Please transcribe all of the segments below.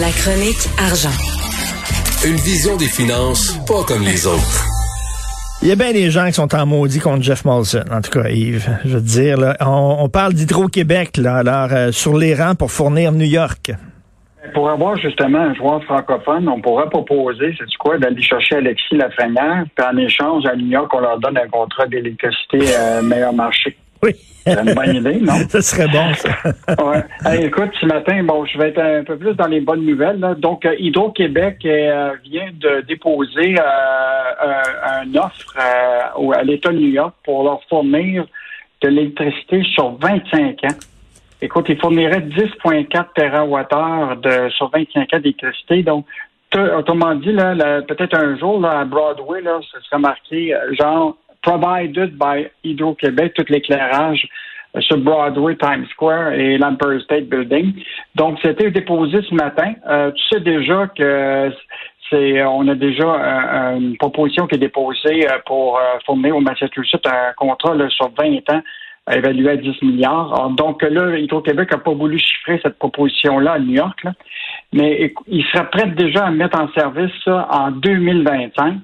La chronique argent. Une vision des finances pas comme les autres. Il y a bien des gens qui sont en maudit contre Jeff Molson, en tout cas, Yves. Je veux dire, là, on, parle d'Hydro-Québec, là, alors, euh, sur les rangs pour fournir New York. Pour avoir justement un joueur francophone, on pourrait proposer, c'est quoi, d'aller chercher Alexis Lafrenière, puis en échange à New York, on leur donne un contrat d'électricité euh, meilleur marché. Oui. C'est une bonne idée, non? ça serait bon, ça. ouais. écoute, ce matin, bon, je vais être un peu plus dans les bonnes nouvelles. Donc, euh, Hydro-Québec euh, vient de déposer euh, un offre à l'État de New York pour leur fournir de l'électricité sur 25 ans. Écoute, ils fourniraient 10,4 TWh de, sur 25 ans d'électricité. Donc, autrement dit, là, peut-être un jour, là, à Broadway, là, ce serait marqué genre provided by Hydro-Québec, tout l'éclairage euh, sur Broadway, Times Square et l'Empire State Building. Donc, c'était déposé ce matin. Euh, tu sais déjà que c'est, on a déjà euh, une proposition qui est déposée pour fournir au Massachusetts un contrat sur 20 ans évalué à 10 milliards. donc là, Hydro-Québec n'a pas voulu chiffrer cette proposition-là à New York, mais il serait prêt déjà à mettre en service ça en 2025.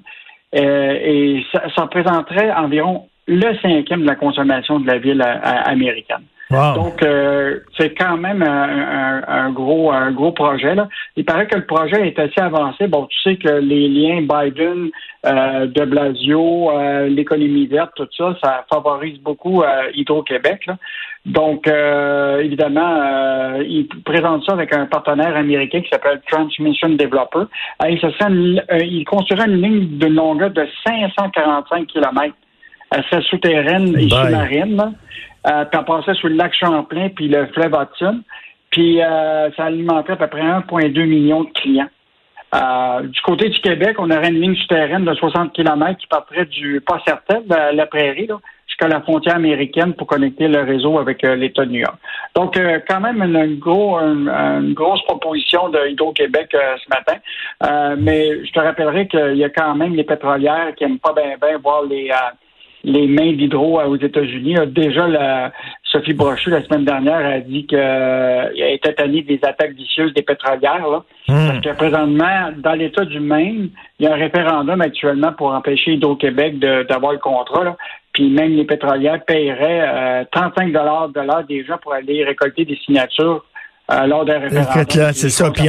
Euh, et ça, ça, représenterait environ le cinquième de la consommation de la ville américaine. Donc, euh, c'est quand même un, gros un gros projet. Là. Il paraît que le projet est assez avancé. Bon, tu sais que les liens Biden, euh, de Blasio, l'économie verte, tout ça, ça favorise beaucoup Hydro-Québec. Donc, évidemment, euh, il présente ça avec un partenaire américain qui s'appelle Transmission Developer. Ce serait il construirait une ligne de longueur de 545 km. Elle serait souterraine et sous-marine. Euh, puis on passait sur le lac Champlain puis le fleuve Hudson. Puis euh, ça alimenterait à peu près 1,2 million de clients. Euh, du côté du Québec, on aurait une ligne souterraine de 60 km qui partirait du pas certain, de la prairie, jusqu'à la frontière américaine pour connecter le réseau avec euh, l'État de New York. Donc, euh, quand même une, gros, une, grosse proposition de Hydro-Québec ce matin. mais je te rappellerai qu'il y a quand même les pétrolières qui n'aiment pas bien ben voir les les mains d'hydro aux États-Unis. Déjà, la, Sophie Brochu, la semaine dernière, a dit qu'elle euh, était tannée des attaques vicieuses des pétrolières. Là, hmm. Parce que présentement, dans l'État du Maine, il y a un référendum actuellement pour empêcher Hydro-Québec d'avoir le contrat. Là. Puis même les pétrolières paieraient 35 euh, dollars de l'heure des gens pour aller récolter des signatures euh, lors d'un référendum. c'est ça. Puis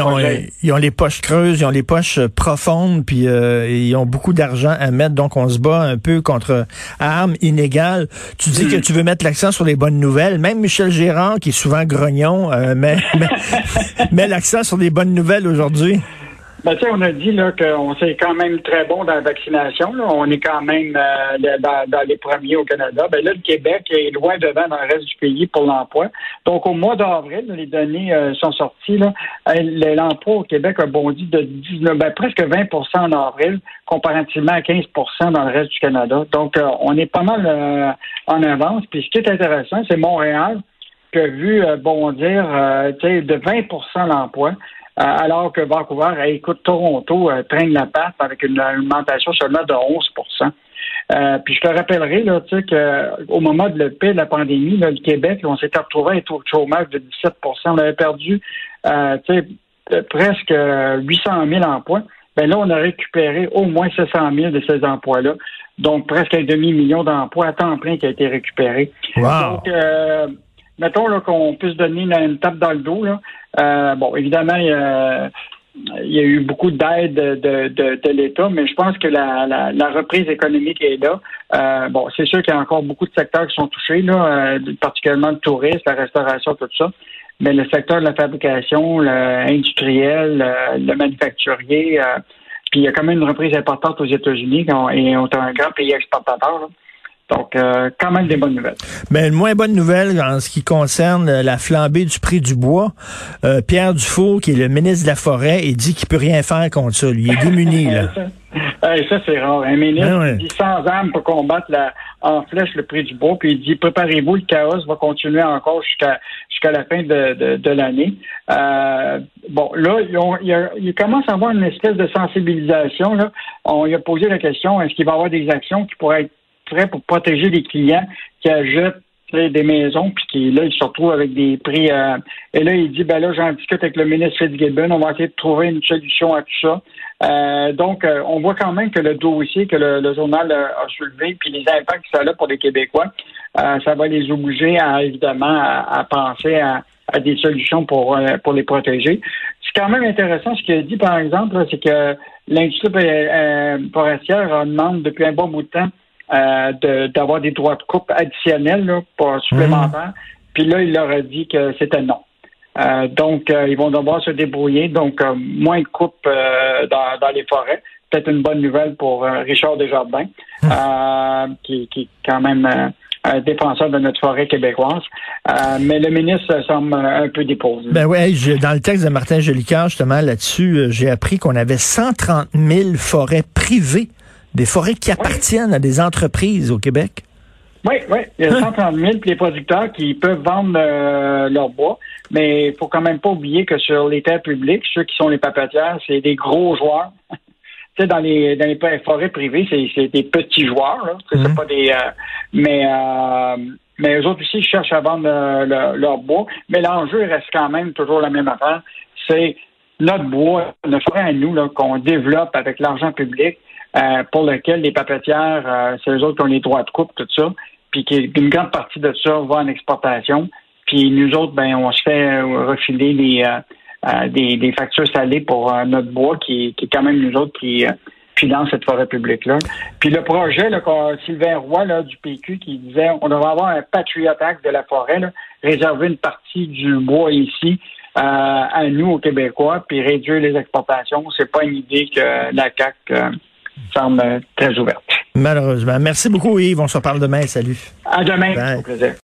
ils ont, les poches creuses, ils ont les poches euh, profondes, puis euh, ils ont beaucoup d'argent à mettre. Donc, on se bat un peu contre armes inégales. Tu dis que hmm. tu veux mettre l'accent sur les bonnes nouvelles. Même Michel Gérard, qui est souvent grognon, met, met l'accent sur les bonnes nouvelles aujourd'hui. Ben, on a dit là qu'on c'est quand même très bon dans la vaccination. Là. On est quand même euh, dans, les premiers au Canada. Ben là, le Québec est loin devant dans le reste du pays pour l'emploi. Donc, au mois d'avril, les données euh, sont sorties. Euh, l'emploi au Québec a bondi de 19, ben, presque 20% en avril, comparativement à 15% dans le reste du Canada. Donc, on est pas mal en avance. Puis, ce qui est intéressant, c'est Montréal qui a vu bondir de 20% l'emploi. Euh, alors que Vancouver, écoute, Toronto euh, traîne la patte avec une augmentation seulement de 11% euh, puis je te rappellerai là, tu sais, qu'au moment de de la pandémie, le Québec, on s'était retrouvé à un taux de chômage de 17% On avait perdu euh, presque 800 000 emplois. Ben là, on a récupéré au moins 700 000 de ces emplois-là. Donc, presque un demi-million d'emplois à temps plein qui a été récupéré. Donc, mettons là, qu'on puisse donner une, tape dans le dos. Là. Euh, bon, évidemment, il y, a, eu beaucoup d'aide de, de, de, l'État, mais je pense que la, la, la reprise économique est là. Euh, bon, c'est sûr qu'il y a encore beaucoup de secteurs qui sont touchés, là, euh, particulièrement le tourisme, la restauration, tout ça. Mais le secteur de la fabrication, l'industriel, le, le, manufacturier, euh, puis il y a quand même une reprise importante aux États-Unis et on est un grand pays exportateur. Là. Donc, euh, quand même des bonnes nouvelles. Mais une moins bonne nouvelle en ce qui concerne la flambée du prix du bois. Euh, Pierre Dufault, qui est le ministre de la Forêt, il dit qu'il peut rien faire contre ça. Il est démuni, là. ça, c'est rare. Un ministre ben dit sans âme pour combattre la, en flèche le prix du bois, puis il dit préparez-vous, le chaos va continuer encore jusqu'à jusqu'à la fin de, de, l'année. Euh, bon, là, il, il, commence à avoir une espèce de sensibilisation. Là. On lui a posé la question est-ce qu'il va y avoir des actions qui pourraient être pour protéger les clients qui achètent des maisons, puis qui, là, il se retrouve avec des prix. Euh, et là, il dit, ben là, j'en discute avec le ministre Fitzgibbon, on va essayer de trouver une solution à tout ça. Euh, donc, euh, on voit quand même que le dossier que le, journal a soulevé, puis les impacts que ça a pour les Québécois, ça va les obliger à, évidemment, à, penser à, des solutions pour, pour les protéger. C'est quand même intéressant ce qu'il a dit, par exemple, c'est que l'industrie forestière demande depuis un bon bout de temps euh, d'avoir des droits de coupe additionnels, là, pas supplémentaires. Mmh. Puis là, il leur a dit que c'était non. Euh, donc, euh, ils vont devoir se débrouiller. Donc, moins de coupes dans, dans, les forêts. Peut-être une bonne nouvelle pour Richard Desjardins, mmh. qui, qui est quand même un défenseur de notre forêt québécoise. mais le ministre semble un peu déposé. Ben oui, dans le texte de Martin Jolicoeur, justement, là-dessus, j'ai appris qu'on avait 130 000 forêts privées des forêts qui appartiennent à des entreprises au Québec? Oui, oui. Il y a 130 000 puis les producteurs qui peuvent vendre euh, leur bois. Mais il faut quand même pas oublier que sur les terres publiques, ceux qui sont les papetières, c'est des gros joueurs. tu sais, dans les dans les forêts privées, c'est des petits joueurs. C'est mhm. pas des. Euh, mais euh, mais eux autres aussi cherchent à vendre leur bois. Mais l'enjeu reste quand même toujours la même affaire. C'est notre bois, notre forêt à nous qu'on développe avec l'argent public euh, pour lequel les papetières, euh, c'est eux autres qui ont les droits de coupe, tout ça, puis qu'une grande partie de ça va en exportation. Puis nous autres, ben, on se fait euh, refiler des, des, factures salées pour notre bois, qui, qui est quand même nous autres qui finance cette forêt publique-là. Puis le projet, là, Sylvain Roy là, du PQ qui disait on devrait avoir un Patriot Act de la forêt, là, réserver une partie du bois ici à nous, aux Québécois, puis réduire les exportations. C'est pas une idée que la CAC semble très ouverte. Malheureusement. Merci beaucoup, Yves. On se reparle demain. Salut. À demain. Au plaisir.